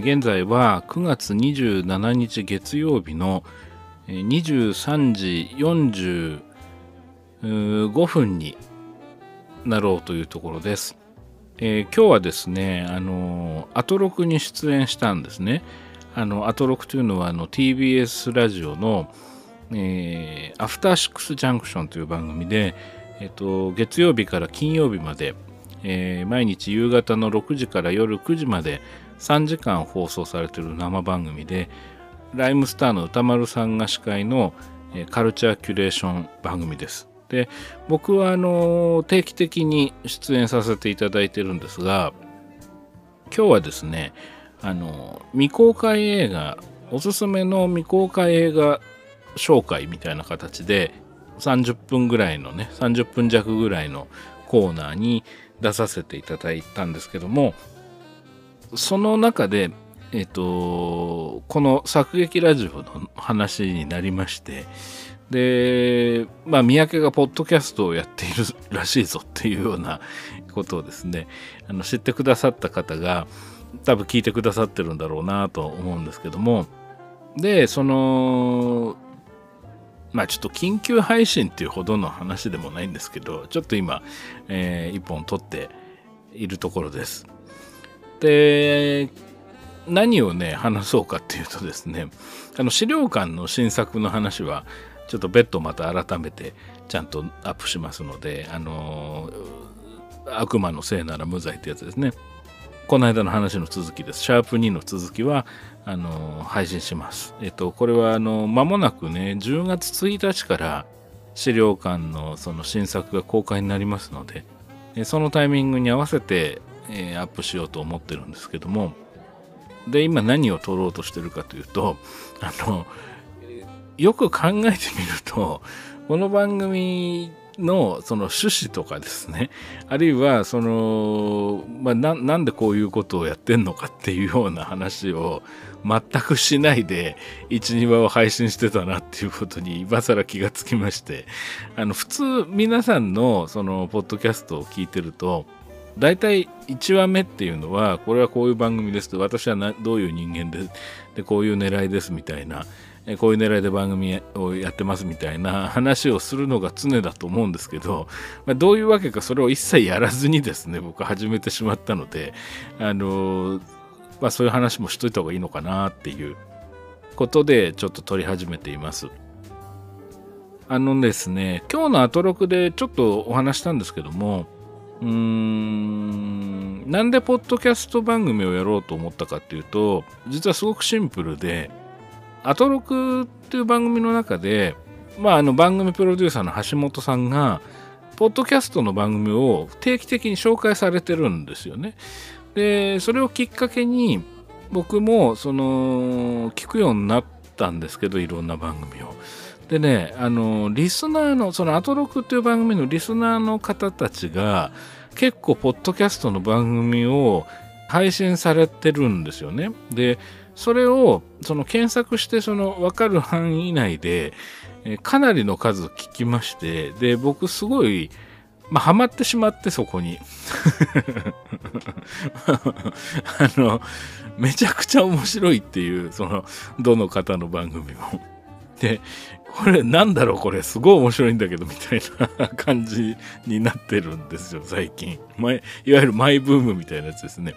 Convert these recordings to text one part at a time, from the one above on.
現在は9月27日月曜日の23時45分になろうというところです。えー今日はですね、あのアトロクに出演したんですね。あのアトロクというのはあの TBS ラジオの、えーアフターシックスジャンクションという番組で、えっと月曜日から金曜日まで、えー毎日夕方の6時から夜9時まで3時間放送されてる生番組でライムスターの歌丸さんが司会の、カルチャーキュレーション番組です。で僕はあの定期的に出演させていただいてるんですが今日はですねあの未公開映画おすすめの未公開映画紹介みたいな形で30分ぐらいのね30分弱ぐらいのコーナーに出させていただいたんですけどもその中でえっ、とこの作劇ラジオの話になりましてでまあ三宅がポッドキャストをやっているらしいぞっていうようなことをですねあの知ってくださった方が多分聞いてくださってるんだろうなと思うんですけどもでそのまあちょっと緊急配信っていうほどの話でもないんですけどちょっと今、えー一本撮っているところです。で何をね話そうかっていうとですねあの資料館の新作の話はちょっと別途また改めてちゃんとアップしますのであの悪魔のせいなら無罪ってやつですねこの間の話の続きです。シャープ2の続きは、あの、配信します。えっと、これは、あの、間もなくね、10月1日から資料館のその新作が公開になりますので、そのタイミングに合わせて、えーアップしようと思ってるんですけども、で、今何を撮ろうとしてるかというと、あの、よく考えてみると、この番組のその趣旨とかですね、あるいはその、まあ、なんでこういうことをやってんのかっていうような話を全くしないで12話を配信してたなっていうことに今更気がつきましてあの普通皆さんのそのポッドキャストを聞いてると大体1話目っていうのはこれはこういう番組ですと私はなどういう人間ででこういう狙いですみたいなこういう狙いで番組をやってますみたいな話をするのが常だと思うんですけど、まあ、どういうわけかそれを一切やらずにですね僕は始めてしまったのであのまあそういう話もしといた方がいいのかなっていうことでちょっと撮り始めています。あのですね今日のアトロクでちょっとお話したんですけどもうーんなんでポッドキャスト番組をやろうと思ったかっていうと実はすごくシンプルでアトロクっていう番組の中で、まあ、あの番組プロデューサーの橋本さんがポッドキャストの番組を定期的に紹介されてるんですよね。でそれをきっかけに僕もその聞くようになったんですけどいろんな番組を。でねあのリスナーのそのアトロクっていう番組のリスナーの方たちが結構ポッドキャストの番組を配信されてるんですよね。でそれをその検索してその分かる範囲内でえかなりの数聞きましてで僕すごいまあ、ハマってしまってそこに あのめちゃくちゃ面白いっていうそのどの方の番組もでこれなんだろう？これすごい面白いんだけどみたいな感じになってるんですよ最近。前いわゆるマイブームみたいなやつですね。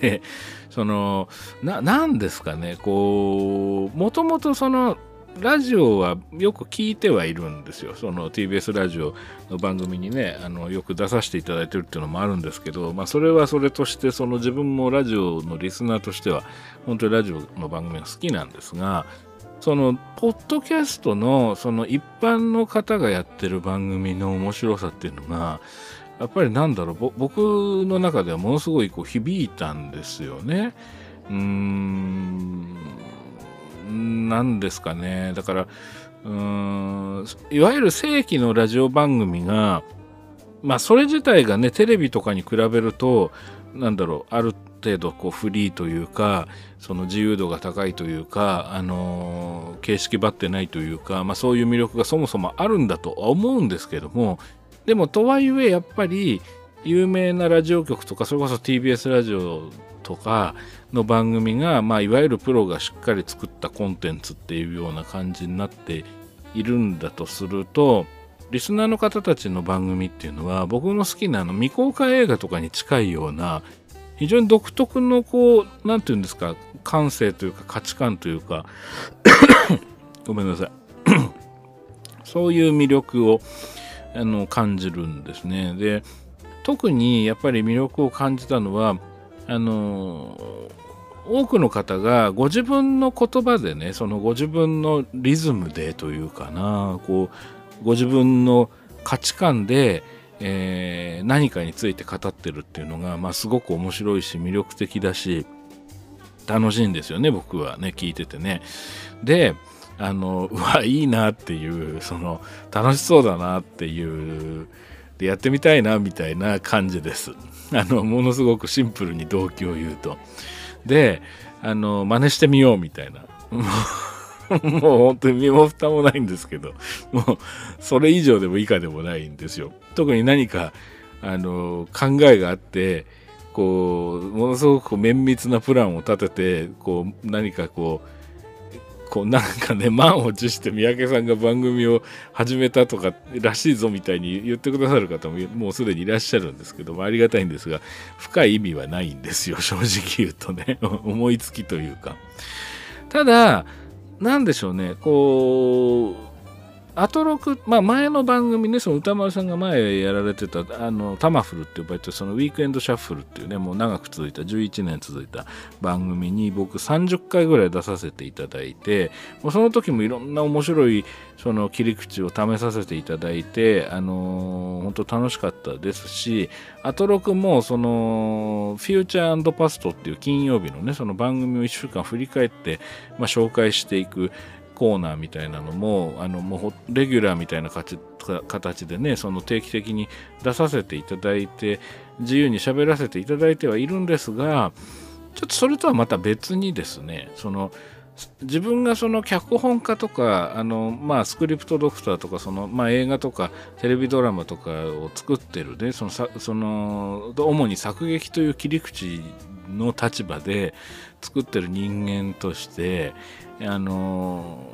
でそのななんですかね？こうもともとそのラジオはよく聞いてはいるんですよ。その TBS ラジオの番組にね、あのよく出させていただいてるっていうのもあるんですけど、まあそれはそれとして、その自分もラジオのリスナーとしては、本当にラジオの番組が好きなんですが、その、ポッドキャストの、その一般の方がやってる番組の面白さっていうのが、やっぱりなんだろう、僕の中ではものすごいこう響いたんですよね。うーん、なんですかね。だから、うーん、いわゆる正規のラジオ番組が、まあそれ自体がね、テレビとかに比べると、なんだろう、ある程度こうフリーというか、その自由度が高いというか、あのー形式ばってないというか、まあそういう魅力がそもそもあるんだとは思うんですけども、でもとはいえやっぱり有名なラジオ局とかそれこそ TBS ラジオとかの番組が、まあ、いわゆるプロがしっかり作ったコンテンツっていうような感じになっているんだとするとリスナーの方たちの番組っていうのは僕の好きなあの未公開映画とかに近いような非常に独特のこう何て言うんですか感性というか価値観というか ごめんなさい。そういう魅力をあの感じるんですね。で特にやっぱり魅力を感じたのはあの多くの方がご自分の言葉でねそのご自分のリズムでというかなこうご自分の価値観で、えー、何かについて語ってるっていうのが、まあ、すごく面白いし魅力的だし楽しいんですよね僕はね聞いててね。であのうわいいなっていうその楽しそうだなっていうでやってみたいなみたいな感じです。あのものすごくシンプルに動機を言うと。であの真似してみようみたいな もう本当に身も蓋もないんですけどもうそれ以上でも以下でもないんですよ。特に何かあの考えがあってこうものすごく綿密なプランを立ててこう何かこうこうなんかね満を持して三宅さんが番組を始めたとからしいぞみたいに言ってくださる方ももうすでにいらっしゃるんですけどもありがたいんですが深い意味はないんですよ。正直言うとね。思いつきというか。ただなんでしょうねこうアトロク、まあ、前の番組ね、その歌丸さんが前やられてた、あの、タマフルって呼ばれてそのウィークエンドシャッフルっていうね、もう長く続いた、11年続いた番組に僕30回ぐらい出させていただいて、もうその時もいろんな面白い、その切り口を試させていただいて、あのー、本当楽しかったですし、アトロクも、その、フューチャーパストっていう金曜日のね、その番組を1週間振り返って、まあ、紹介していく、コーナーみたいなのもあのもうレギュラーみたいな形でねその定期的に出させていただいて自由に喋らせていただいてはいるんですがちょっとそれとはまた別にですねその自分がその脚本家とかあの、まあ、スクリプトドクターとかその、まあ、映画とかテレビドラマとかを作ってるねそのその主に作劇という切り口の立場で作ってる人間としてあの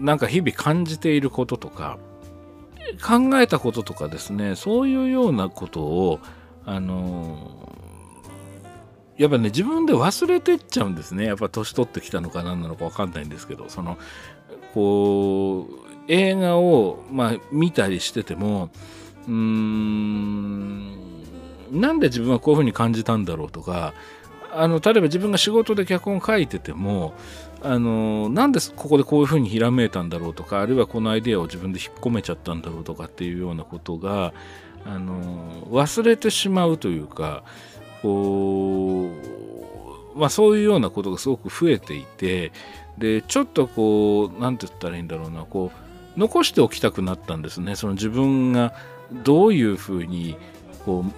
なんか日々感じていることとか考えたこととかですねそういうようなことをあのやっぱね自分で忘れてっちゃうんですね。やっぱ年取ってきたのか何なのか分かんないんですけどそのこう映画を、まあ、見たりしててもうーんなんで自分はこういうふうに感じたんだろうとかあの例えば自分が仕事で脚本書いててもあのなんでここでこういうふうにひらめいたんだろうとかあるいはこのアイデアを自分で引っ込めちゃったんだろうとかっていうようなことがあの忘れてしまうというかこう、まあ、そういうようなことがすごく増えていてでちょっとこう何て言ったらいいんだろうなこう残しておきたくなったんですねその自分がどういうふうにこう思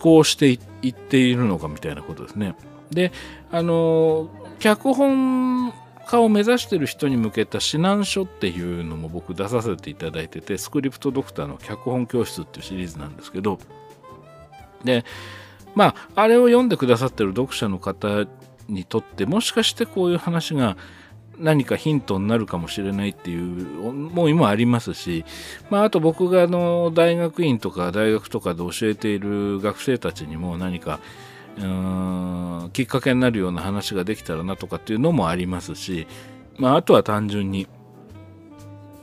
考していっているのかみたいなことですね。であの脚本家を目指してる人に向けた指南書っていうのも僕出させていただいててスクリプトドクターの脚本教室っていうシリーズなんですけどでまああれを読んでくださってる読者の方にとってもしかしてこういう話が何かヒントになるかもしれないっていう思いもありますし、まあ、あと僕があの大学院とか大学とかで教えている学生たちにも何かうんきっかけになるような話ができたらなとかっていうのもありますし、まあ、あとは単純に、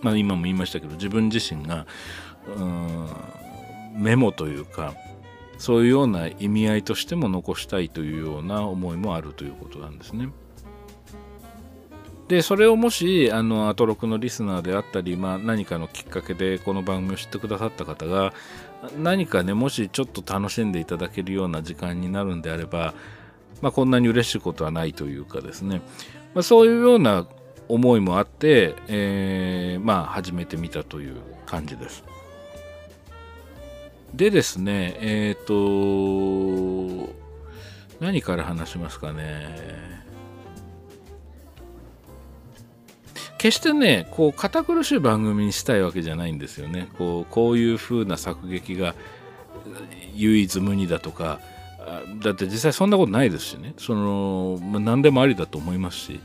まあ、今も言いましたけど自分自身がうんメモというかそういうような意味合いとしても残したいというような思いもあるということなんですね。でそれをもしあのアトロクのリスナーであったり、まあ、何かのきっかけでこの番組を知ってくださった方が何かねもしちょっと楽しんでいただけるような時間になるんであれば、まあ、こんなに嬉しいことはないというかですね、まあ、そういうような思いもあって、えー、まあ始めてみたという感じです。でですねえっ、ー、と何から話しますかね決してねこう堅苦しい番組にしたいわけじゃないんですよね。こうこういう風な作劇が唯一無二だとかだって実際そんなことないですしね。その、まあ、何でもありだと思いますし。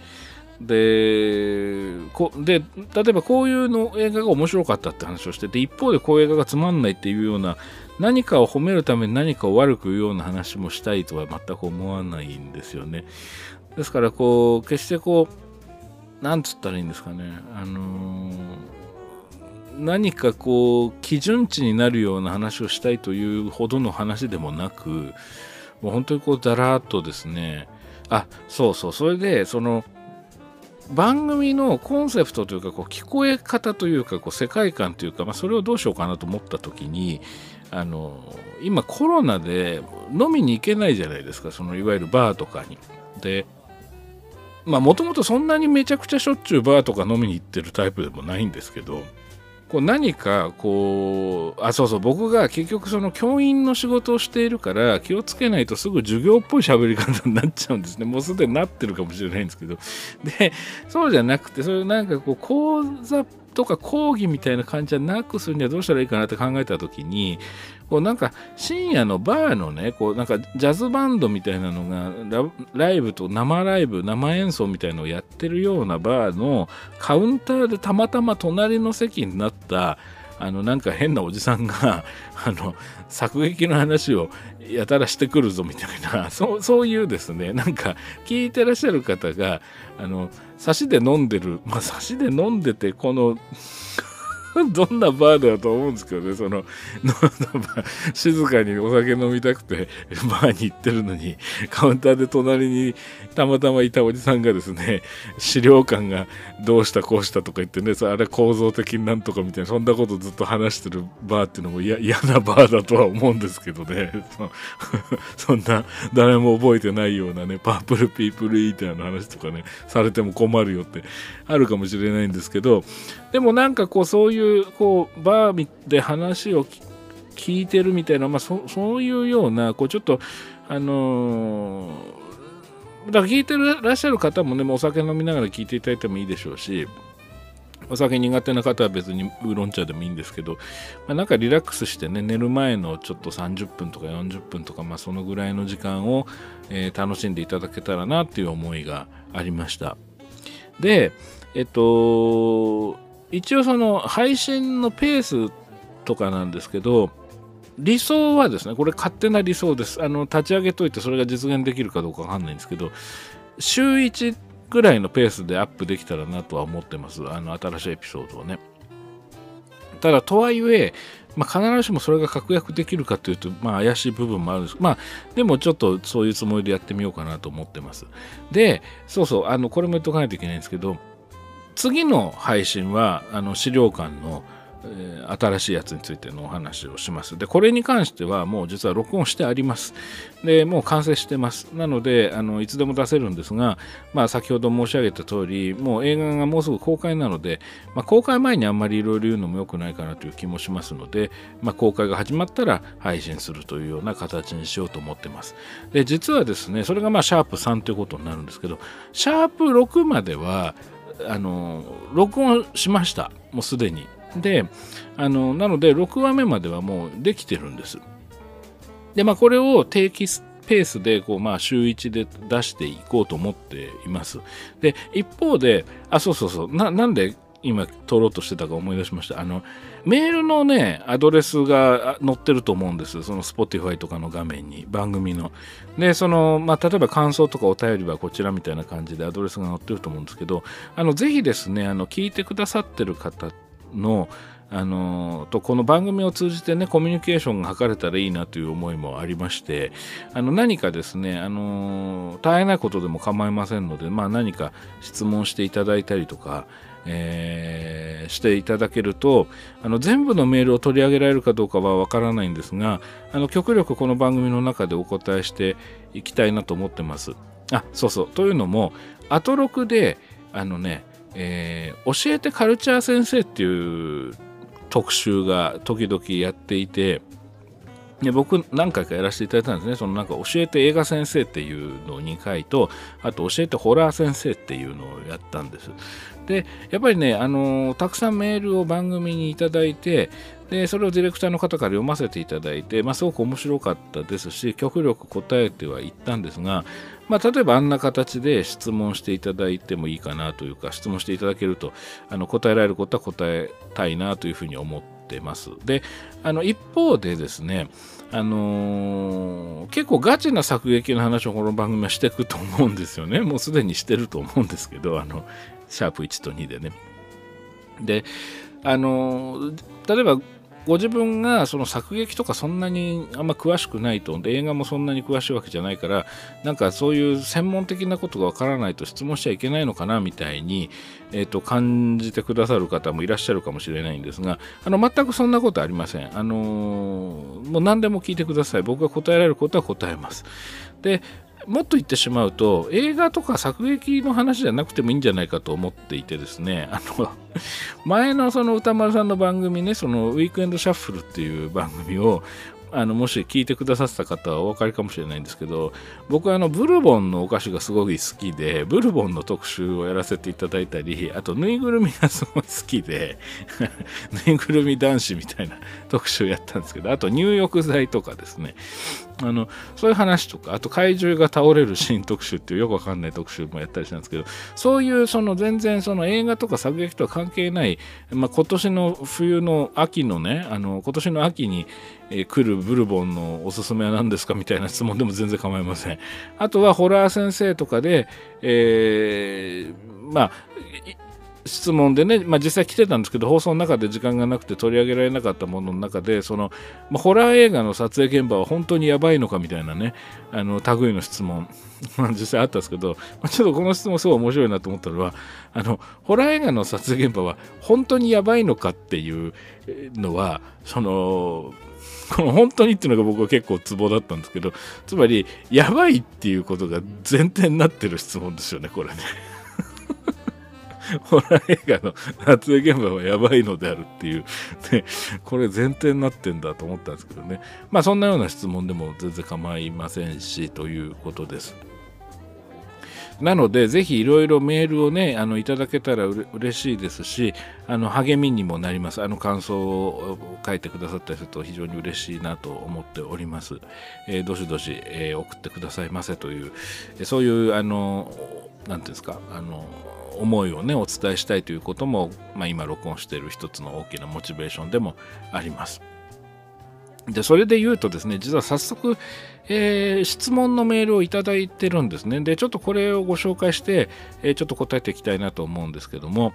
でこで例えばこういうの映画が面白かったって話をしてて一方でこういう映画がつまんないっていうような何かを褒めるために何かを悪く言うような話もしたいとは全く思わないんですよね。ですからこう決してこうなんつったらいいんですかね。あのー、何かこう基準値になるような話をしたいというほどの話でもなくもう本当にこうだらーっとですね。あそうそう。それでその番組のコンセプトというかこう聞こえ方というかこう世界観というか、まあ、それをどうしようかなと思った時にあの今コロナで飲みに行けないじゃないですか。そのいわゆるバーとかに。でまあもともとそんなにめちゃくちゃしょっちゅうバーとか飲みに行ってるタイプでもないんですけどこう何かこうあそうそう僕が結局その教員の仕事をしているから気をつけないとすぐ授業っぽい喋り方になっちゃうんですね。もうすでになってるかもしれないんですけど。でそうじゃなくてそれなんかこう講座とか講義みたいな感じじゃなくするにはどうしたらいいかなって考えた時にこうなんか深夜のバーのねこうなんかジャズバンドみたいなのがライブと生ライブ生演奏みたいのをやってるようなバーのカウンターでたまたま隣の席になったあのなんか変なおじさんが あの作劇の話をやたらしてくるぞみたいな そうそういうですねなんか聞いてらっしゃる方があの差しで飲んでるまあ差しで飲んでてこの どんなバーだと思うんですけどね、その、静かにお酒飲みたくてバーに行ってるのに、カウンターで隣にたまたまいたおじさんがですね、資料館がどうしたこうしたとか言ってね、あれ構造的になんとかみたいな、そんなことずっと話してるバーっていうのも嫌なバーだとは思うんですけどね、そんな誰も覚えてないようなね、パープルピープルイーターの話とかね、されても困るよってあるかもしれないんですけど、でもなんかこうそういううこうバーで話を聞いてるみたいな、まあ、そそういうようなこうちょっとあのー、だから聞いてらっしゃる方もねもうお酒飲みながら聞いていただいてもいいでしょうしお酒苦手な方は別にウーロン茶でもいいんですけど、まあ、なんかリラックスしてね寝る前のちょっと30分とか40分とか、まあ、そのぐらいの時間を、えー、楽しんでいただけたらなっていう思いがありました。でえっと一応その配信のペースとかなんですけど理想はですねこれ勝手な理想です。あの立ち上げといてそれが実現できるかどうかわかんないんですけど週1ぐらいのペースでアップできたらなとは思ってます。あの新しいエピソードをね。ただとはいえまあ、必ずしもそれが確約できるかというと、まあ、怪しい部分もあるんです。まあ、でもちょっとそういうつもりでやってみようかなと思ってます。で、そうそう、あの、これも言っとかないといけないんですけど、次の配信はあの資料館の、えー、新しいやつについてのお話をします。で、これに関してはもう実は録音してあります。で、もう完成してます。なので、あのいつでも出せるんですが、まあ、先ほど申し上げた通り、もう映画がもうすぐ公開なので、まあ、公開前にあんまりいろいろ言うのも良くないかなという気もしますので、まあ、公開が始まったら配信するというような形にしようと思ってます。で、実はですね、それがまあシャープ3ということになるんですけど、シャープ6までは、あの録音しました。もうすでに。であのなので6話目まではもうできてるんです。でまあこれを定期ペースでこう、まあ、週1で出していこうと思っています。で一方であそうそうそう。ななんで今撮ろうとしてたか思い出しました。あのメールのねアドレスが載ってると思うんです。その Spotify とかの画面に番組の。でその、まあ、例えば感想とかお便りはこちらみたいな感じでアドレスが載ってると思うんですけどあのぜひですねあの聞いてくださってる方のあのとこの番組を通じてねコミュニケーションが図れたらいいなという思いもありましてあの何かですねあの大変なことでも構いませんので、まあ、何か質問していただいたりとかえー、していただけるとあの全部のメールを取り上げられるかどうかはわからないんですがあの極力この番組の中でお答えしていきたいなと思ってます。あそうそうというのもアトロクであのね、えー、教えてカルチャー先生っていう特集が時々やっていてで僕何回かやらせていただいたんですね。そのなんか教えて映画先生っていうのを2回と、あと教えてホラー先生っていうのをやったんです。でやっぱりね、あのたくさんメールを番組にいただいてでそれをディレクターの方から読ませていただいて、まあ、すごく面白かったですし極力答えてはいったんですが、まあ、例えばあんな形で質問していただいてもいいかなというか質問していただけるとあの答えられることは答えたいなというふうに思ってます。であの一方でですねあのー、結構ガチな作劇の話をこの番組はしていくと思うんですよね。もうすでにしてると思うんですけど、あの、シャープ1と2でね。で、あのー、例えばご自分がその作劇とかそんなにあんま詳しくないとで映画もそんなに詳しいわけじゃないからなんかそういう専門的なことがわからないと質問しちゃいけないのかなみたいに、えー、と感じてくださる方もいらっしゃるかもしれないんですがあの全くそんなことありません、あのー、もう何でも聞いてください。僕が答えられることは答えます。でもっと言ってしまうと映画とか作劇の話じゃなくてもいいんじゃないかと思っていてですね。あの前のその歌丸さんの番組ねそのウィークエンドシャッフルっていう番組をあのもし聞いてくださった方はお分かりかもしれないんですけど僕はあのブルボンのお菓子がすごい好きでブルボンの特集をやらせていただいたりあとぬいぐるみがすごい好きで ぬいぐるみ男子みたいな特集をやったんですけどあと入浴剤とかですね。あのそういう話とかあと怪獣が倒れるシーン特集っていうよくわかんない特集もやったりしたんですけどそういうその全然その映画とか作劇とは関係ない、まあ、今年の冬の秋のねあの今年の秋に、え来るブルボンのおすすめは何ですかみたいな質問でも全然構いません。あとはホラー先生とかで、えー、まあ質問でね、まあ、実際来てたんですけど放送の中で時間がなくて取り上げられなかったものの中でその、まあ、ホラー映画の撮影現場は本当にやばいのかみたいなねあの類の質問 実際あったんですけど、まあ、ちょっとこの質問すごい面白いなと思ったのはあのホラー映画の撮影現場は本当にやばいのかっていうのはそのこの本当にっていうのが僕は結構ツボだったんですけどつまりやばいっていうことが前提になってる質問ですよねこれね。ホラー映画の撮影現場はやばいのであるっていう、ね、これ前提になってんだと思ったんですけどね。まあそんなような質問でも全然構いませんし、ということです。なので、ぜひいろいろメールをね、あのいただけたらうれしいですし、あの励みにもなります。あの感想を書いてくださったりすると非常に嬉しいなと思っております。えー、どしどし、えー、送ってくださいませという、そういう、あの、なんていうんですか、あの、思いをねお伝えしたいということも、まあ、今録音している一つの大きなモチベーションでもあります。でそれで言うとですね実は早速、えー、質問のメールをいただいてるんですね。でちょっとこれをご紹介して、えー、ちょっと答えていきたいなと思うんですけども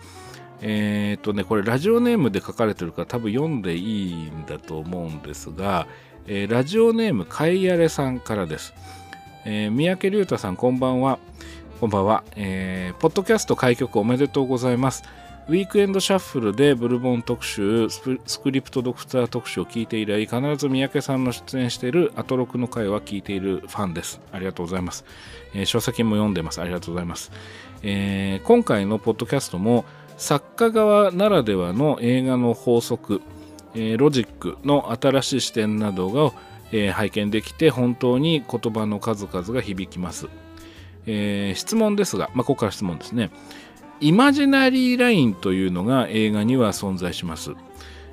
えー、とねこれラジオネームで書かれてるから多分読んでいいんだと思うんですが、えラジオネームかいやれさんからです、え三宅龍太さんこんばんは。こんばんは、えー、ポッドキャスト開局おめでとうございます。ウィークエンドシャッフルでブルボン特集、スクリプトドクター特集を聞いて以来、必ず三宅さんの出演しているアトロクの回は聞いているファンです。ありがとうございます。えー、書籍も読んでます。ありがとうございます。えー、今回のポッドキャストも作家側ならではの映画の法則、えー、ロジックの新しい視点などが、えー、拝見できて本当に言葉の数々が響きます。えー、質問ですが、まあ、ここから質問ですね。イマジナリーラインというのが映画には存在します。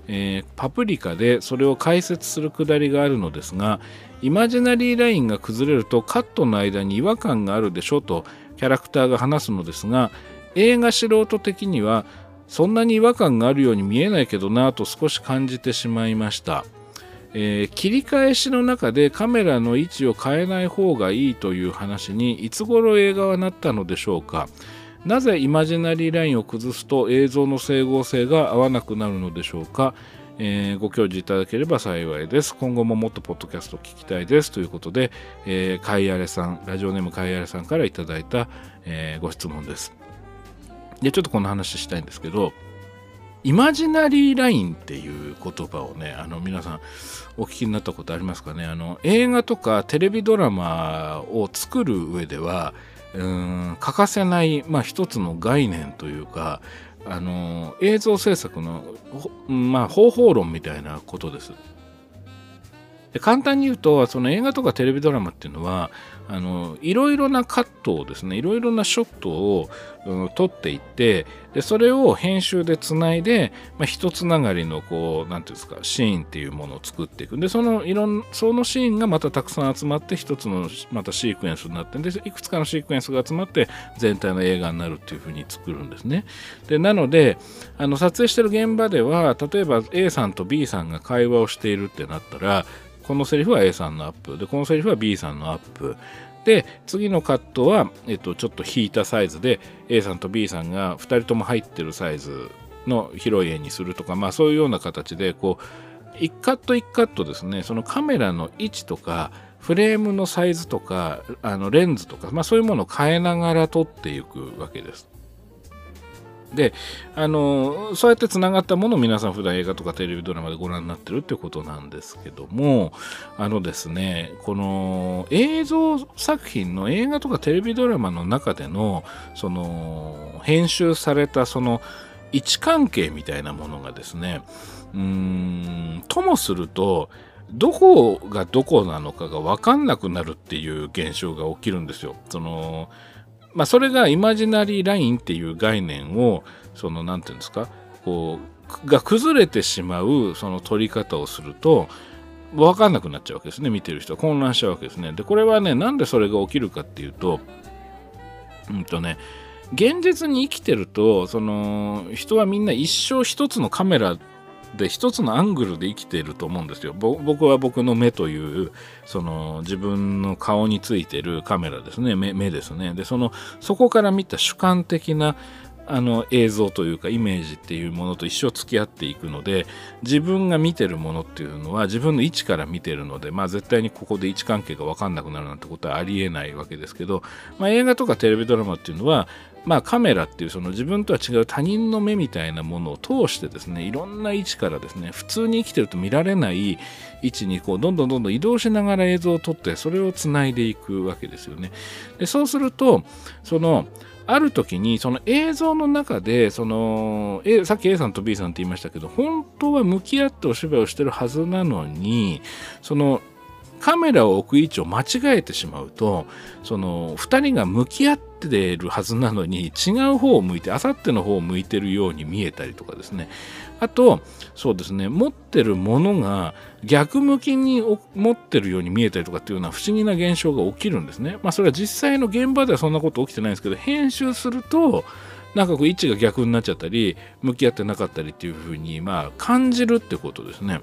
えー、パプリカでそれを解説するくだりがあるのですが、イマジナリーラインが崩れるとカットの間に違和感があるでしょとキャラクターが話すのですが、映画素人的にはそんなに違和感があるように見えないけどなと少し感じてしまいました。えー、切り返しの中でカメラの位置を変えない方がいいという話にいつ頃映画はなったのでしょうか？なぜイマジナリーラインを崩すと映像の整合性が合わなくなるのでしょうか、えー、ご教示いただければ幸いです。今後ももっとポッドキャスト聞きたいです。ということで、えー、カイアレさんラジオネームカイアレさんからいただいた、えー、ご質問です。でちょっとこの話したいんですけどイマジナリーラインっていう言葉をね、あの皆さんお聞きになったことありますかね？あの映画とかテレビドラマを作る上では、うん欠かせない、まあ、一つの概念というか、あの映像制作の、まあ、方法論みたいなことです。で簡単に言うとその映画とかテレビドラマっていうのはあのいろいろなカットをですねいろいろなショットを、うん、撮っていってでそれを編集でつないで、まあ、一つながりのこう何ていうんですかシーンっていうものを作っていく。でそのいろんそのシーンがまたたくさん集まって一つのまたシークエンスになってでいくつかのシークエンスが集まって全体の映画になるっていうふうに作るんですね。でなのであの撮影してる現場では例えば A さんと B さんが会話をしているってなったらこのセリフは A さんのアップ。でこのセリフは B さんのアップ。で次のカットは、えっと、ちょっと引いたサイズで A さんと B さんが2人とも入ってるサイズの広い絵にするとか、まあ、そういうような形でこう1カット1カットですねそのカメラの位置とかフレームのサイズとかあのレンズとか、まあ、そういうものを変えながら撮っていくわけです。であのそうやってつながったものを皆さん普段映画とかテレビドラマでご覧になってるってことなんですけどもあのですねこの映像作品の映画とかテレビドラマの中でのその編集されたその位置関係みたいなものがですねうーんともするとどこがどこなのかが分かんなくなるっていう現象が起きるんですよ。そのまあ、それがイマジナリーラインっていう概念をその何て言うんですかこうが崩れてしまうその取り方をすると分かんなくなっちゃうわけですね見てる人は。混乱しちゃうわけですね。でこれはねなんでそれが起きるかっていうとうんとね現実に生きてるとその人はみんな一生一つのカメラで一つのアングルで生きていると思うんですよ。僕は僕の目というその自分の顔についてるカメラですね目ですね。でそのそこから見た主観的なあの映像というかイメージっていうものと一生付き合っていくので自分が見てるものっていうのは自分の位置から見てるのでまあ絶対にここで位置関係が分かんなくなるなんてことはありえないわけですけど、まあ、映画とかテレビドラマっていうのはまあカメラっていうその自分とは違う他人の目みたいなものを通してですねいろんな位置からですね普通に生きてると見られない位置にこうどんどんどんどん移動しながら映像を撮ってそれをつないでいくわけですよね。でそうするとそのある時にその映像の中でその、A、さっき A さんと B さんって言いましたけど本当は向き合ってお芝居をしてるはずなのにそのカメラを置く位置を間違えてしまうとその2人が向き合ってるはずなのに違う方を向いてあさっての方を向いてるように見えたりとかですねあとそうですね持ってるものが逆向きに持ってるように見えたりとかっていうような不思議な現象が起きるんですねまあそれは実際の現場ではそんなこと起きてないんですけど編集するとなんかこう位置が逆になっちゃったり向き合ってなかったりっていうふうにまあ感じるってことですね。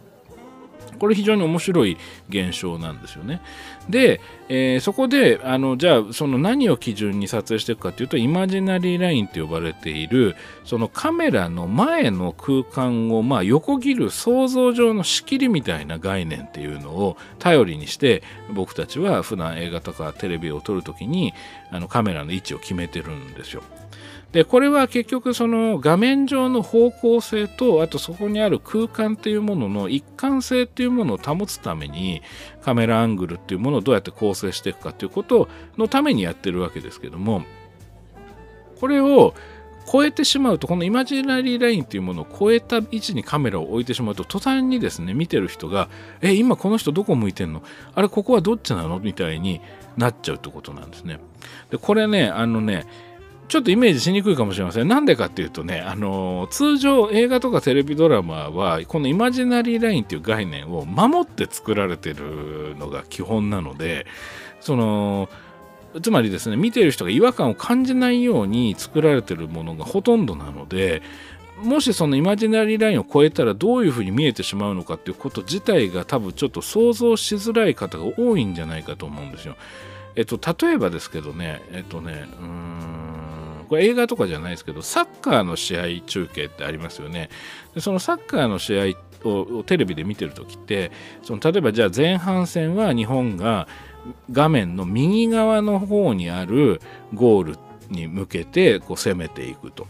これ非常に面白い現象なんですよね。で、えー、そこであのじゃあその何を基準に撮影していくかというとイマジナリーラインと呼ばれているそのカメラの前の空間をまあ横切る想像上の仕切りみたいな概念っていうのを頼りにして僕たちは普段映画とかテレビを撮る時にあのカメラの位置を決めてるんですよ。でこれは結局その画面上の方向性とあとそこにある空間っていうものの一貫性っていうものを保つためにカメラアングルっていうものをどうやって構成していくかっていうことのためにやってるわけですけどもこれを超えてしまうとこのイマジナリーラインっていうものを超えた位置にカメラを置いてしまうと途端にですね見てる人が「え今この人どこ向いてんの？あれここはどっちなの?」みたいになっちゃうってことなんですね。でこれねあのねちょっとイメージしにくいかもしれません。なんでかっていうとね、あの通常映画とかテレビドラマは、このイマジナリーラインっていう概念を守って作られてるのが基本なので、その、つまりですね、見てる人が違和感を感じないように作られてるものがほとんどなので、もしそのイマジナリーラインを超えたらどういうふうに見えてしまうのかっていうこと自体が多分ちょっと想像しづらい方が多いんじゃないかと思うんですよ。えっと、例えばですけどね、えっとね、うーん、これ映画とかじゃないですけどサッカーの試合中継ってありますよね。でそのサッカーの試合をテレビで見てる時ってその例えばじゃあ前半戦は日本が画面の右側の方にあるゴールに向けてこう攻めていくと。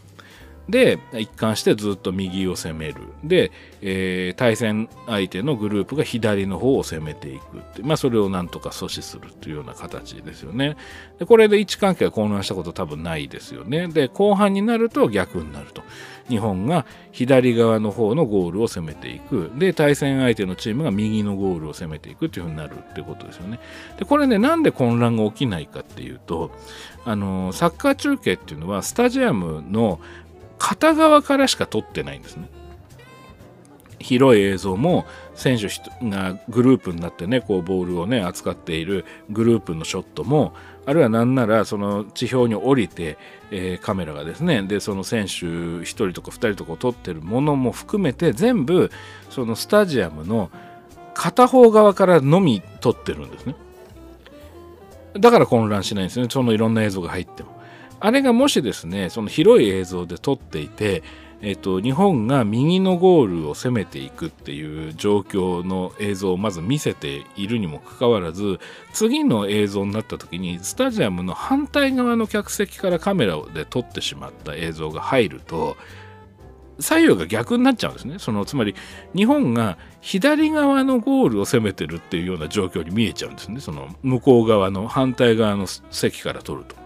で一貫してずっと右を攻める。で、えー、対戦相手のグループが左の方を攻めていくって。まあそれをなんとか阻止するというような形ですよね。でこれで位置関係が混乱したこと多分ないですよね。で後半になると逆になると。日本が左側の方のゴールを攻めていく。で対戦相手のチームが右のゴールを攻めていくというふうになるってことですよね。でこれねなんで混乱が起きないかっていうとあのサッカー中継っていうのはスタジアムの片側からしか撮ってないんですね。広い映像も選手がグループになってねこうボールをね扱っているグループのショットもあるいは何ならその地表に降りて、えー、カメラがですねでその選手1人とか2人とかを撮ってるものも含めて全部そのスタジアムの片方側からのみ撮ってるんですね。だから混乱しないんですね。そのいろんな映像が入っても。あれがもしですね、その広い映像で撮っていて、えっと、日本が右のゴールを攻めていくっていう状況の映像をまず見せているにもかかわらず次の映像になった時にスタジアムの反対側の客席からカメラで撮ってしまった映像が入ると左右が逆になっちゃうんですねそのつまり日本が左側のゴールを攻めてるっていうような状況に見えちゃうんですねその向こう側の反対側の席から撮ると。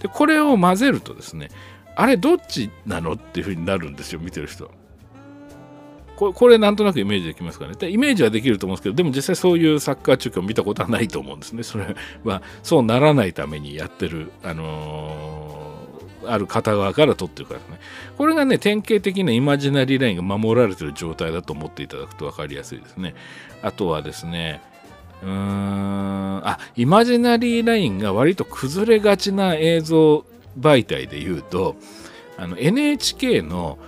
でこれを混ぜるとですねあれどっちなのっていうふうになるんですよ見てる人。ここれなんとなくイメージできますかね。でイメージはできると思うんですけどでも実際そういうサッカー中継を見たことはないと思うんですね。それ はそうならないためにやってるあのー、ある片側から撮ってるからね。これがね典型的なイマジナリーラインが守られてる状態だと思っていただくと分かりやすいですね。あとはですねうーんあイマジナリーラインが割と崩れがちな映像媒体で言うとあの NHK の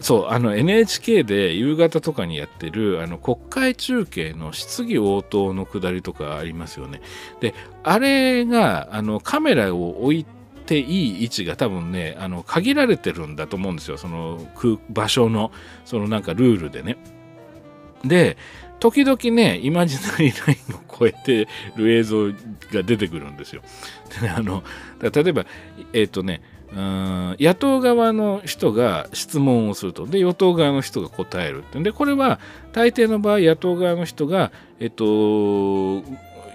そうあの NHK で夕方とかにやってるあの国会中継の質疑応答のくだりとかありますよね。であれがあのカメラを置いていい位置が多分ねあの限られてるんだと思うんですよその場所のそのなんかルールでね。で時々ね、イマジナリーラインを超えてる映像が出てくるんですよ。で、あの例えば、えっ、ー、とね、野党側の人が質問をすると。で与党側の人が答えるって。でこれは大抵の場合野党側の人が、えっと、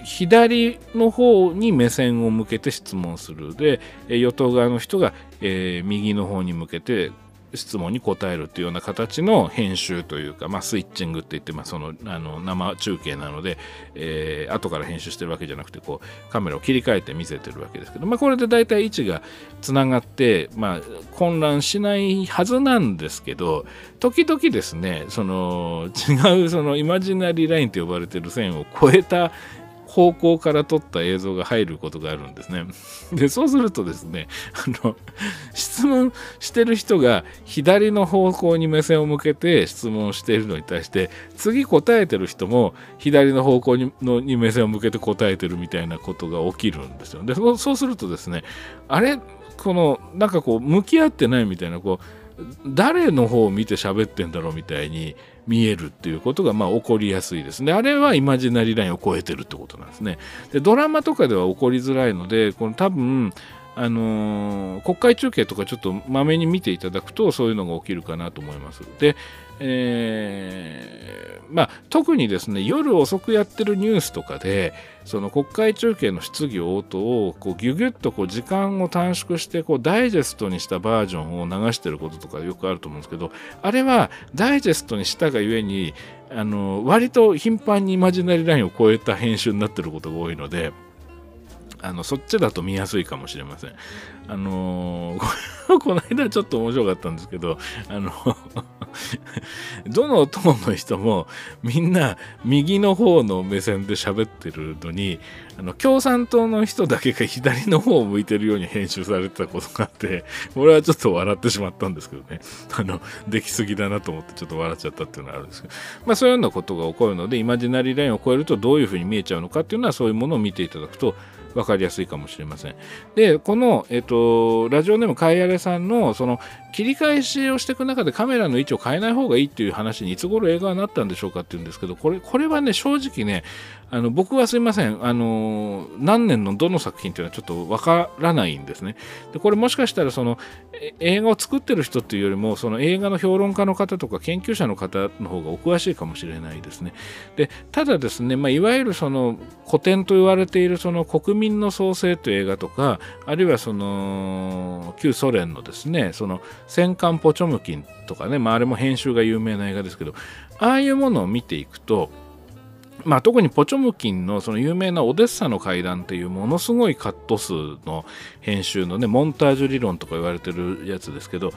左の方に目線を向けて質問する。で与党側の人が、えー、右の方に向けて質問に答えるというような形の編集というか、まあ、スイッチングって言って、まあ、そのあの生中継なので、えー、後から編集してるわけじゃなくてこうカメラを切り替えて見せてるわけですけど、まあ、これで大体位置がつながって、まあ、混乱しないはずなんですけど時々ですねその違うそのイマジナリーラインと呼ばれてる線を越えた方向から撮った映像が入ることがあるんですね。で、そうするとですね、あの、質問してる人が左の方向に目線を向けて質問しているのに対して、次答えてる人も左の方向にのに目線を向けて答えてるみたいなことが起きるんですよ。で、そうするとですね、あれ？この、なんかこう、向き合ってないみたいな、こう、誰の方を見て喋ってんだろうみたいに見えるっていうことがまあ起こりやすいですね。あれはイマジナリーラインを超えてるってことなんですね。でドラマとかでは起こりづらいのでこの多分あのー、国会中継とかちょっとまめに見ていただくとそういうのが起きるかなと思います。で、えー、まあ、特にですね夜遅くやってるニュースとかでその国会中継の質疑応答をこうギュギュッとこう時間を短縮してこうダイジェストにしたバージョンを流してることとかよくあると思うんですけどあれはダイジェストにしたがゆえにあの割と頻繁にイマジナリーラインを超えた編集になってることが多いので。あのそっちだと見やすいかもしれません。あのー、この間ちょっと面白かったんですけど、あの どの党の人もみんな右の方の目線で喋ってるのに、あの共産党の人だけが左の方を向いてるように編集されてたことがあって、俺はちょっと笑ってしまったんですけどね。あの、できすぎだなと思ってちょっと笑っちゃったっていうのはあるんですけど、まあそういうようなことが起こるので、イマジナリーラインを超えるとどういうふうに見えちゃうのかっていうのはそういうものを見ていただくと分かりやすいかもしれません。でこの、えっと、ラジオネームかいあれさんのその切り返しをしていく中でカメラの位置を変えない方がいいっていう話にいつ頃映画はなったんでしょうかっていうんですけどこれこれはね正直ねあの僕はすいません。あの何年のどの作品っていうのはちょっとわからないんですね。でこれもしかしたらその映画を作ってる人っていうよりもその映画の評論家の方とか研究者の方の方がお詳しいかもしれないですね。でただですね、まあ、いわゆるその古典と言われているその国民民の創生という映画とかあるいはその旧ソ連のですねその戦艦ポチョムキンとかね、まあ、あれも編集が有名な映画ですけどああいうものを見ていくとまあ、特にポチョムキンのその有名なオデッサの階段っていうものすごいカット数の編集のねモンタージュ理論とか言われてるやつですけど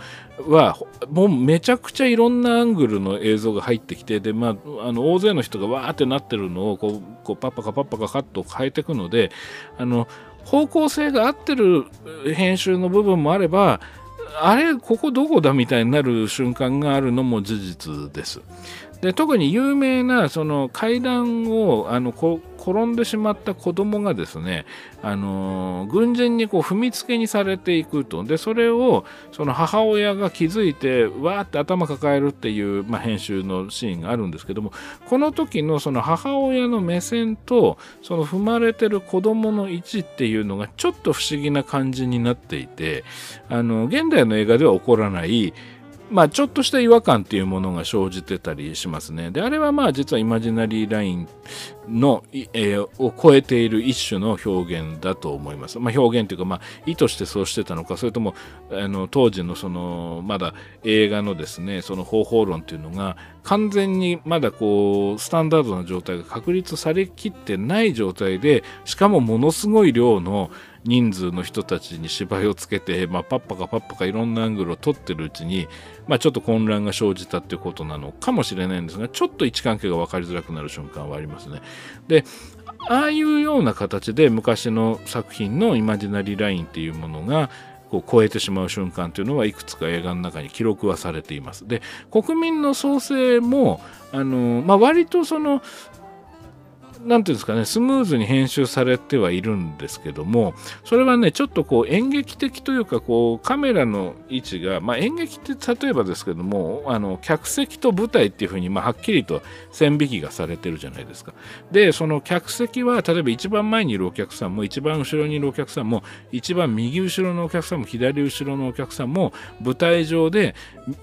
はもうめちゃくちゃいろんなアングルの映像が入ってきてで、まあ、あの大勢の人がわーってなってるのをこうこうパッパカパッパカカット変えていくのであの方向性が合ってる編集の部分もあればあれここどこだみたいになる瞬間があるのも事実です。で特に有名なその階段をあのこ転んでしまった子供がですねあの軍人にこう踏みつけにされていくと。でそれをその母親が気づいてわーって頭抱えるっていう、まあ、編集のシーンがあるんですけどもこの時のその母親の目線とその踏まれてる子供の位置っていうのがちょっと不思議な感じになっていてあの現代の映画では起こらないまあ、ちょっとした違和感っていうものが生じてたりしますね。で、あれはまあ実はイマジナリーラインの、えー、を超えている一種の表現だと思います。まあ、表現というか、まあ、意図してそうしてたのか、それともあの当時のそのまだ映画のですね、その方法論っていうのが完全にまだこうスタンダードな状態が確立されきってない状態で、しかもものすごい量の人数の人たちに芝居をつけて、まあ、パッパカパッパカいろんなアングルを撮ってるうちに、まあ、ちょっと混乱が生じたっていうことなのかもしれないんですがちょっと位置関係が分かりづらくなる瞬間はありますね。でああいうような形で昔の作品のイマジナリーラインっていうものがこう超えてしまう瞬間というのはいくつか映画の中に記録はされています。で国民の創生もあの、まあ、割とそのなんていうんですかね、スムーズに編集されてはいるんですけども、それはね、ちょっとこう演劇的というか、こうカメラの位置が、まあ、演劇って例えばですけども、あの客席と舞台っていうふうに、まあ、はっきりと線引きがされてるじゃないですか。で、その客席は、例えば一番前にいるお客さんも、一番後ろにいるお客さんも、一番右後ろのお客さんも、左後ろのお客さんも、舞台上で、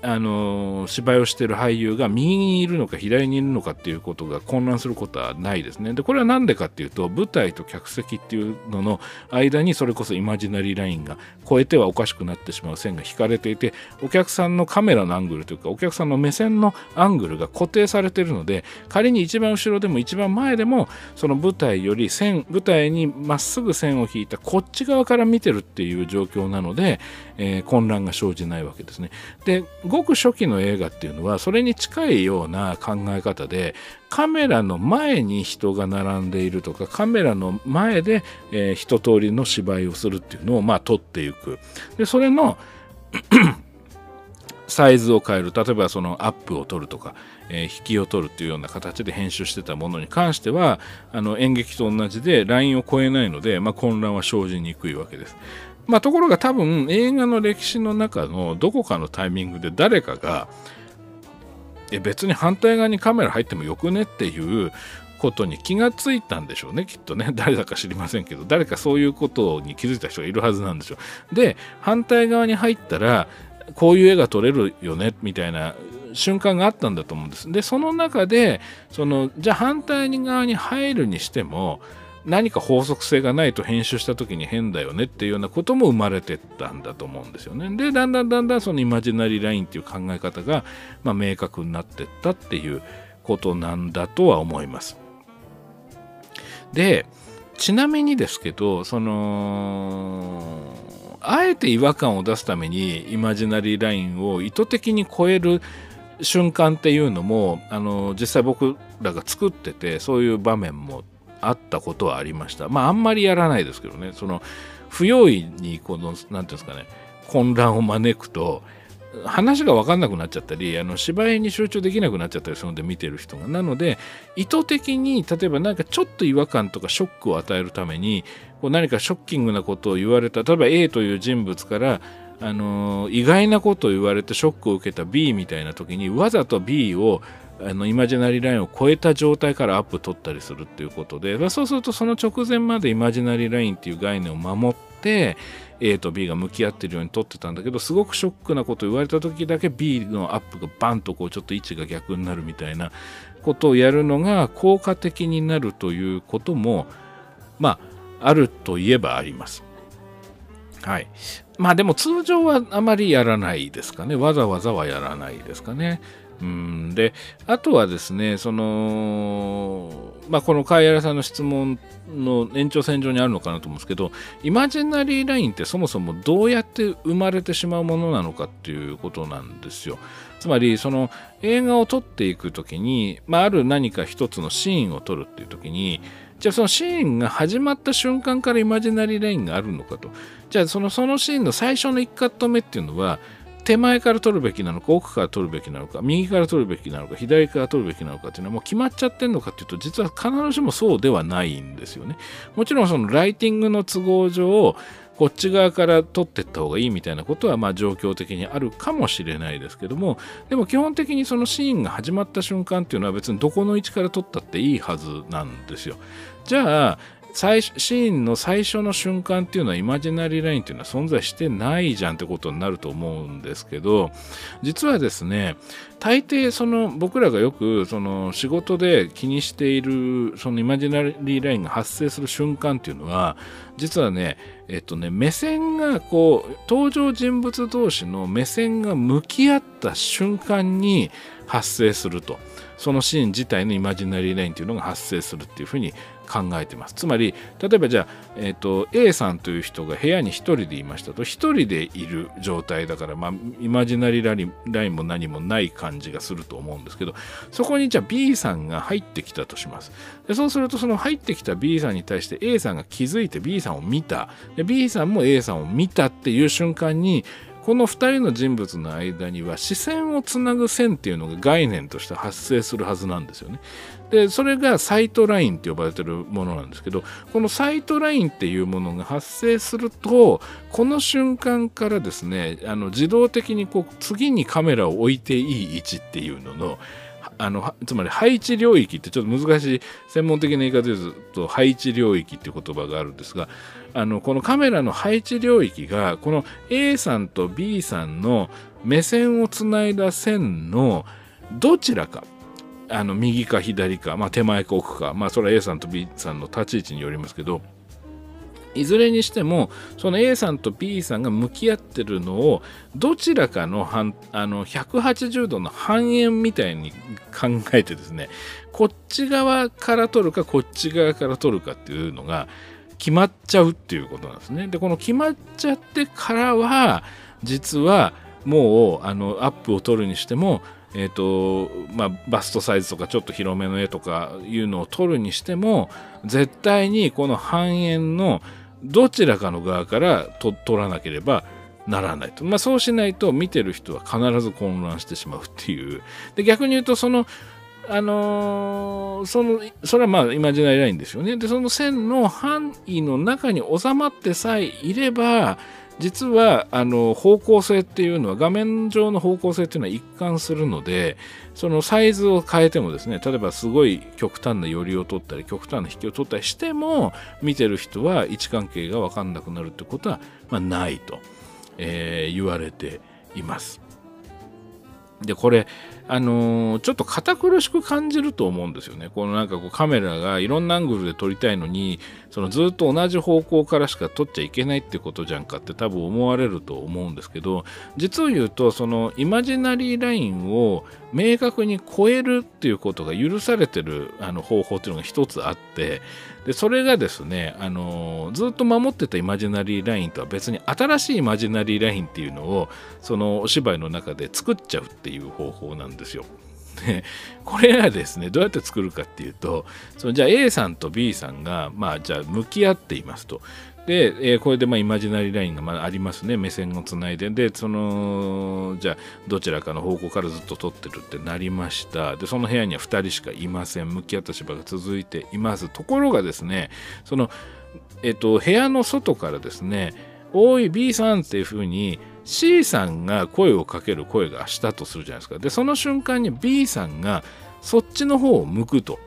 あの芝居をしている俳優が右にいるのか左にいるのかっていうことが混乱することはないですね。ね。で、これは何でかっていうと、舞台と客席っていうのの間にそれこそイマジナリーラインが超えてはおかしくなってしまう線が引かれていて、お客さんのカメラのアングルというか、お客さんの目線のアングルが固定されているので、仮に一番後ろでも一番前でも、その舞台より線、舞台にまっすぐ線を引いたこっち側から見てるっていう状況なので、えー、混乱が生じないわけですね。で、ごく初期の映画っていうのは、それに近いような考え方で、カメラの前に人が並んでいるとかカメラの前で、えー、一通りの芝居をするっていうのをまあ撮っていくでそれの サイズを変える例えばそのアップを取るとか、えー、引きを取るっていうような形で編集してたものに関してはあの演劇と同じでラインを超えないので、まあ、混乱は生じにくいわけです。まあ、ところが多分映画の歴史の中のどこかのタイミングで誰かがえ別に反対側にカメラ入ってもよくねっていうことに気がついたんでしょうねきっとね。誰だか知りませんけど誰かそういうことに気づいた人がいるはずなんですよで反対側に入ったらこういう絵が撮れるよねみたいな瞬間があったんだと思うんです。でその中でそのじゃあ反対側に入るにしても何か法則性がないと編集した時に変だよねっていうようなことも生まれてったんだと思うんですよね。でだんだんだんだんそのイマジナリーラインっていう考え方が、まあ、明確になってったっていうことなんだとは思います。でちなみにですけどそのあえて違和感を出すためにイマジナリーラインを意図的に超える瞬間っていうのもあの実際僕らが作っててそういう場面もあったことはありました。まあ、あんまりやらないですけどね、その、不用意に、この、なんていうんですかね、混乱を招くと、話が分かんなくなっちゃったりあの芝居に集中できなくなっちゃったりするので見てる人が。なので意図的に例えば何かちょっと違和感とかショックを与えるためにこう何かショッキングなことを言われた例えば A という人物からあの意外なことを言われてショックを受けた B みたいな時にわざと B をあのイマジナリーラインを超えた状態からアップ取ったりするっていうことで、ま、そうするとその直前までイマジナリーラインっていう概念を守って A と B が向き合ってるように撮ってたんだけどすごくショックなことを言われた時だけ B のアップがバンとこうちょっと位置が逆になるみたいなことをやるのが効果的になるということもまああるといえばあります。はい。まあでも通常はあまりやらないですかね。わざわざはやらないですかね。うん。であとはですねそのまあこの貝原さんの質問の延長線上にあるのかなと思うんですけどイマジナリーラインってそもそもどうやって生まれてしまうものなのかっていうことなんですよ。つまりその映画を撮っていく時に、まあ、ある何か一つのシーンを撮るっていう時にじゃあそのシーンが始まった瞬間からイマジナリーラインがあるのかと。じゃあそのそのシーンの最初の1カット目っていうのは手前から取るべきなのか奥から取るべきなのか右から取るべきなのか左から取るべきなのかっていうのはもう決まっちゃってるのかっていうと実は必ずしもそうではないんですよね。もちろんそのライティングの都合上こっち側から取っていった方がいいみたいなことはまあ状況的にあるかもしれないですけどもでも基本的にそのシーンが始まった瞬間っていうのは別にどこの位置から取ったっていいはずなんですよ。じゃあ最シーンの最初の瞬間っていうのはイマジナリーラインっていうのは存在してないじゃんってことになると思うんですけど実はですね大抵その僕らがよくその仕事で気にしているそのイマジナリーラインが発生する瞬間っていうのは実はねえっとね目線がこう登場人物同士の目線が向き合った瞬間に発生すると。そのシーン自体のイマジナリーラインっていうのが発生するっていうふうに考えてます。つまり、例えばじゃあ、えーと、A さんという人が部屋に1人でいましたと、1人でいる状態だから、まあ、イマジナリーラインも何もない感じがすると思うんですけど、そこにじゃあ B さんが入ってきたとします。でそうすると、その入ってきた B さんに対して A さんが気づいて B さんを見た。で B さんも A さんを見たっていう瞬間に、この2人の人物の間には視線をつなぐ線っていうのが概念として発生するはずなんですよね。でそれがサイトラインって呼ばれてるものなんですけどこのサイトラインっていうものが発生するとこの瞬間からですねあの自動的にこう次にカメラを置いていい位置っていうののあのつまり配置領域ってちょっと難しい専門的な言い方で言うと配置領域って言葉があるんですがあのこのカメラの配置領域がこの A さんと B さんの目線をつないだ線のどちらかあの右か左か、まあ、手前か奥か、まあ、それは A さんと B さんの立ち位置によりますけどいずれにしてもその A さんと B さんが向き合ってるのをどちらかのあの180度の半円みたいに考えてですねこっち側から撮るかこっち側から撮るかっていうのが決まっちゃうっていうことなんですね。でこの決まっちゃってからは実はもうあのアップを撮るにしてもえーとまあ、バストサイズとかちょっと広めの絵とかいうのを撮るにしても絶対にこの半円のどちらかの側から撮らなければならないと、まあ、そうしないと見てる人は必ず混乱してしまうっていう。で逆に言うとそのあのー、そのそれはまあイマジナリラインですよね。でその線の範囲の中に収まってさえいれば実はあの方向性っていうのは画面上の方向性っていうのは一貫するのでそのサイズを変えてもですね例えばすごい極端な寄りを取ったり極端な引きを取ったりしても見てる人は位置関係が分かんなくなるってことは、まあ、ないと、えー、言われています。でこれあのー、ちょっと堅苦しく感じると思うんですよね。このなんかこうカメラがいろんなアングルで撮りたいのに、そのずっと同じ方向からしか撮っちゃいけないってことじゃんかって多分思われると思うんですけど、実を言うと、そのイマジナリーラインを明確に超えるっていうことが許されてるあの方法っていうのが一つあって、でそれがですね、あのー、ずっと守ってたイマジナリーラインとは別に新しいイマジナリーラインっていうのをそのお芝居の中で作っちゃうっていう方法なんですよ。でこれがですねどうやって作るかっていうとそのじゃあ A さんと B さんがまあじゃあ向き合っていますと。で、えー、これでまあイマジナリーラインがまあありますね。目線をつないで。でそのじゃあどちらかの方向からずっと撮ってるってなりました。でその部屋には2人しかいません。向き合った芝が続いています。ところがですねそのえっ、ー、と部屋の外からですね「おい B さん」っていうふうに C さんが声をかける声がしたとするじゃないですか。でその瞬間に B さんがそっちの方を向くと。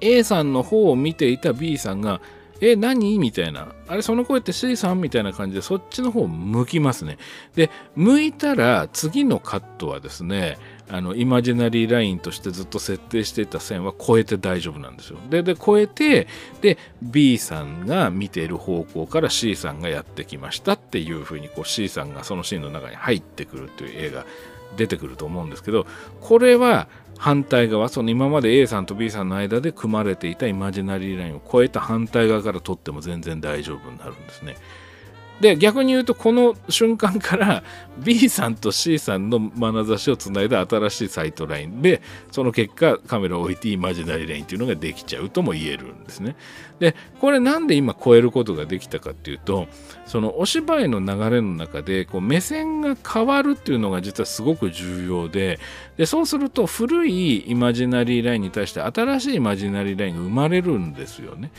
A さんの方を見ていた B さんがえ、何？みたいな。あれ、その声って C さんみたいな感じで、そっちの方を向きますね。で、向いたら、次のカットはですね、あの、イマジナリーラインとしてずっと設定していた線は超えて大丈夫なんですよ。で、で、超えて、で、B さんが見ている方向から C さんがやってきましたっていうふうに、こう C さんがそのシーンの中に入ってくるという映画出てくると思うんですけど、これは、反対側その今まで A さんと B さんの間で組まれていたイマジナリーラインを超えた反対側から取っても全然大丈夫になるんですね。で逆に言うとこの瞬間から B さんと C さんの眼差しをつないだ新しいサイトラインでその結果カメラを置いてイマジナリーラインっていうのができちゃうとも言えるんですね。でこれなんで今超えることができたかっていうとそのお芝居の流れの中でこう目線が変わるっていうのが実はすごく重要ででそうすると古いイマジナリーラインに対して新しいイマジナリーラインが生まれるんですよね。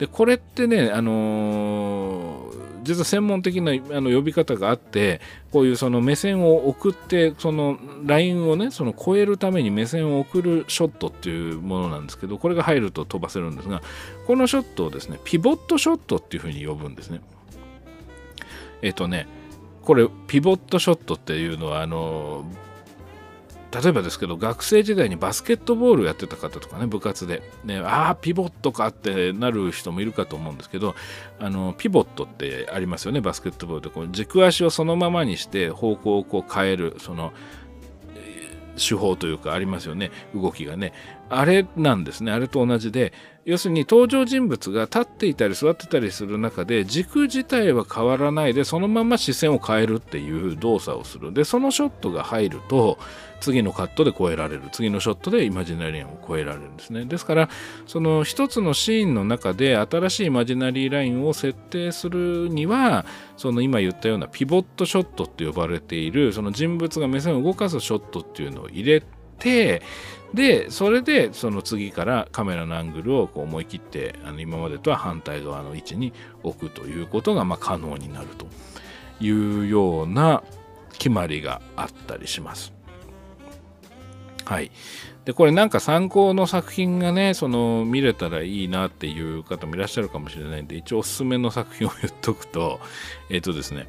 でこれってね、あのー、実は専門的なあの呼び方があってこういうその目線を送ってそのラインをねその超えるために目線を送るショットっていうものなんですけどこれが入ると飛ばせるんですがこのショットをですねピボットショットっていうふうに呼ぶんですね。えっ、とねこれピボットショットっていうのはあの例えばですけど学生時代にバスケットボールやってた方とかね部活で、ね、ああピボットかってなる人もいるかと思うんですけどあのピボットってありますよねバスケットボールでこう軸足をそのままにして方向をこう変えるその手法というかありますよね動きがね。あれなんですね。あれと同じで要するに登場人物が立っていたり座ってたりする中で軸自体は変わらないでそのまま視線を変えるっていう動作をする。でそのショットが入ると次のカットで超えられる。次のショットでイマジナリーンを超えられるんですね。ですからその一つのシーンの中で新しいイマジナリーラインを設定するにはその今言ったようなピボットショットって呼ばれているその人物が目線を動かすショットっていうのを入れてでそれでその次からカメラのアングルをこう思い切ってあの今までとは反対側の位置に置くということがま可能になるというような決まりがあったりします。はい。で、これなんか参考の作品がね、その見れたらいいなっていう方もいらっしゃるかもしれないんで、一応おすすめの作品を言っとくと、えっ、ー、とですね、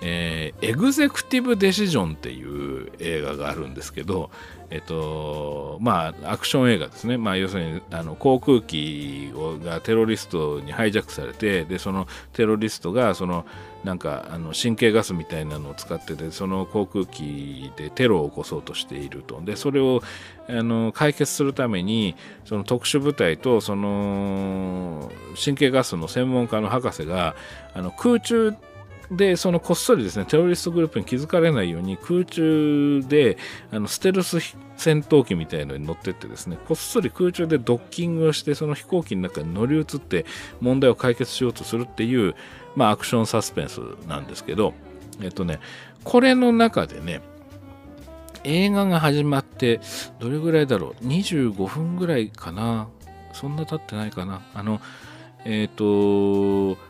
えー、エグゼクティブ・デシジョンっていう映画があるんですけど、えっと、まあ、アクション映画ですね。まあ、要するに、あの、航空機をがテロリストにハイジャックされて、で、そのテロリストが、その、なんか、あの、神経ガスみたいなのを使ってて、その航空機でテロを起こそうとしていると。で、それを、あの、解決するために、その特殊部隊と、その、神経ガスの専門家の博士が、あの、空中で、でそのこっそりですね、テロリストグループに気づかれないように空中であのステルス戦闘機みたいのに乗ってってですね、こっそり空中でドッキングをして、その飛行機の中に乗り移って問題を解決しようとするっていう、まあアクションサスペンスなんですけど、えっとね、これの中でね、映画が始まってどれぐらいだろう25分ぐらいかなそんな経ってないかなあのえっ、ー、と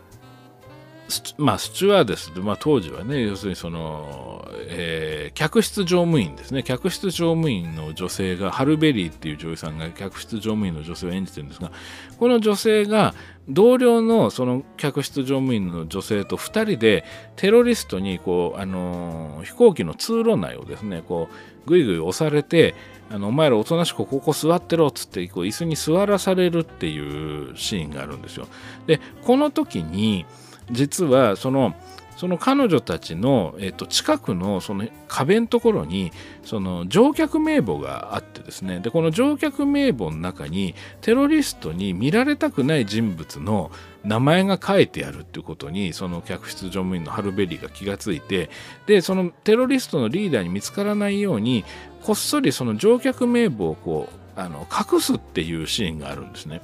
まあ、スチュワーデスで、まあ、当時はね、要するにその、えー、客室乗務員ですね、客室乗務員の女性が、ハルベリーっていう女優さんが客室乗務員の女性を演じてるんですが、この女性が同僚のその客室乗務員の女性と2人でテロリストにこう、あのー、飛行機の通路内をですね、こう、ぐいぐい押されて、あのお前らおとなしくここ座ってろっつってこう椅子に座らされるっていうシーンがあるんですよ。でこの時に実はそのその彼女たちの、えっと、近くのその壁のところにその乗客名簿があってですねでこの乗客名簿の中にテロリストに見られたくない人物の名前が書いてあるっていうことにその客室乗務員のハルベリーが気がついてでそのテロリストのリーダーに見つからないようにこっそりその乗客名簿をこうあの隠すっていうシーンがあるんですね。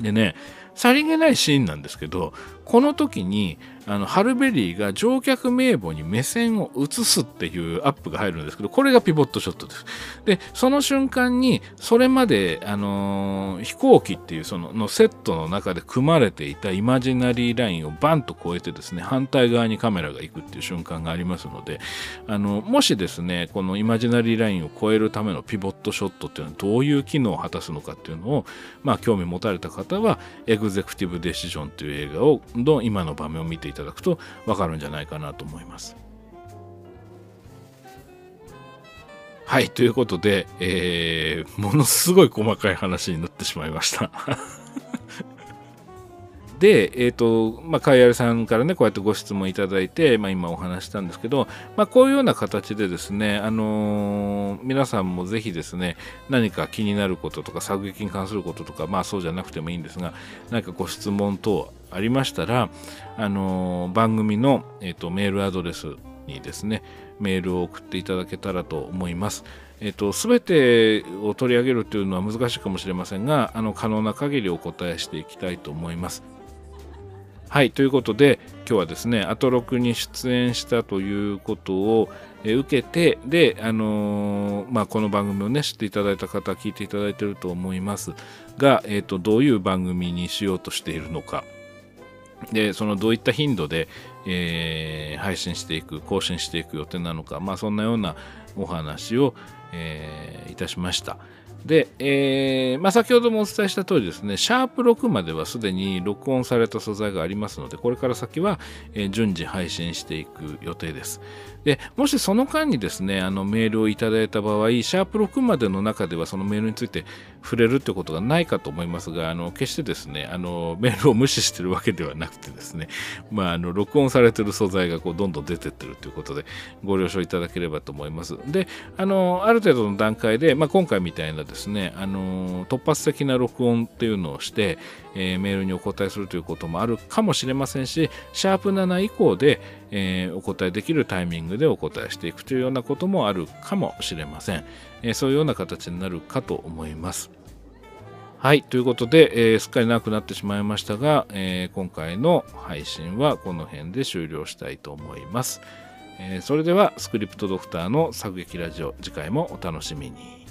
でねさりげないシーンなんですけどこの時にあのハルベリーが乗客名簿に目線を移すっていうアップが入るんですけどこれがピボットショットです。でその瞬間にそれまで、あのー、飛行機っていうそののセットの中で組まれていたイマジナリーラインをバンと越えてですね反対側にカメラが行くっていう瞬間がありますのであのもしですねこのイマジナリーラインを越えるためのピボットショットっていうのはどういう機能を果たすのかっていうのを、まあ、興味持たれた方はエグゼクティブ・デシジョンという映画をの今の場面を見ていただくと分かるんじゃないかなと思います。はい、ということで、えー、ものすごい細かい話になってしまいました。で、えっ、ー、と、まあ、カイアルさんからね、こうやってご質問いただいて、まあ、今お話したんですけど、まあ、こういうような形でですね、あのー、皆さんもぜひですね、何か気になることとか、作劇に関することとか、まあ、そうじゃなくてもいいんですが、何かご質問等ありましたら、あのー、番組の、えーと、メールアドレスにですね、メールを送っていただけたらと思います。えっと、全てを取り上げるというのは難しいかもしれませんが、あの可能な限りお答えしていきたいと思います。はい、ということで、今日はですね、アトロクに出演したということを受けて、で、あのー、まあ、この番組をね、知っていただいた方、聞いていただいていると思いますが、えっ、ー、と、どういう番組にしようとしているのか、で、そのどういった頻度で、えー、配信していく、更新していく予定なのか、まあ、そんなようなお話を、えー、いたしました。で、えーまあ、先ほどもお伝えした通りですね、シャープ6まではすでに録音された素材がありますので、これから先は、え、順次配信していく予定です。でもしその間にですねあのメールをいただいた場合シャープ6までの中ではそのメールについて触れるってことがないかと思いますがあの決してですねあのメールを無視してるわけではなくてですね、まあ、あの録音されてる素材がこうどんどん出てってるということでご了承いただければと思いますであのある程度の段階で、まあ、今回みたいなですねあの突発的な録音っていうのをしてえー、メールにお答えするということもあるかもしれませんし、シャープ7以降で、えー、お答えできるタイミングでお答えしていくというようなこともあるかもしれません。えー、そういうような形になるかと思います。はい、ということで、えー、すっかりなくなってしまいましたが、えー、今回の配信はこの辺で終了したいと思います。えー、それでは、スクリプトドクターの作劇ラジオ、次回もお楽しみに。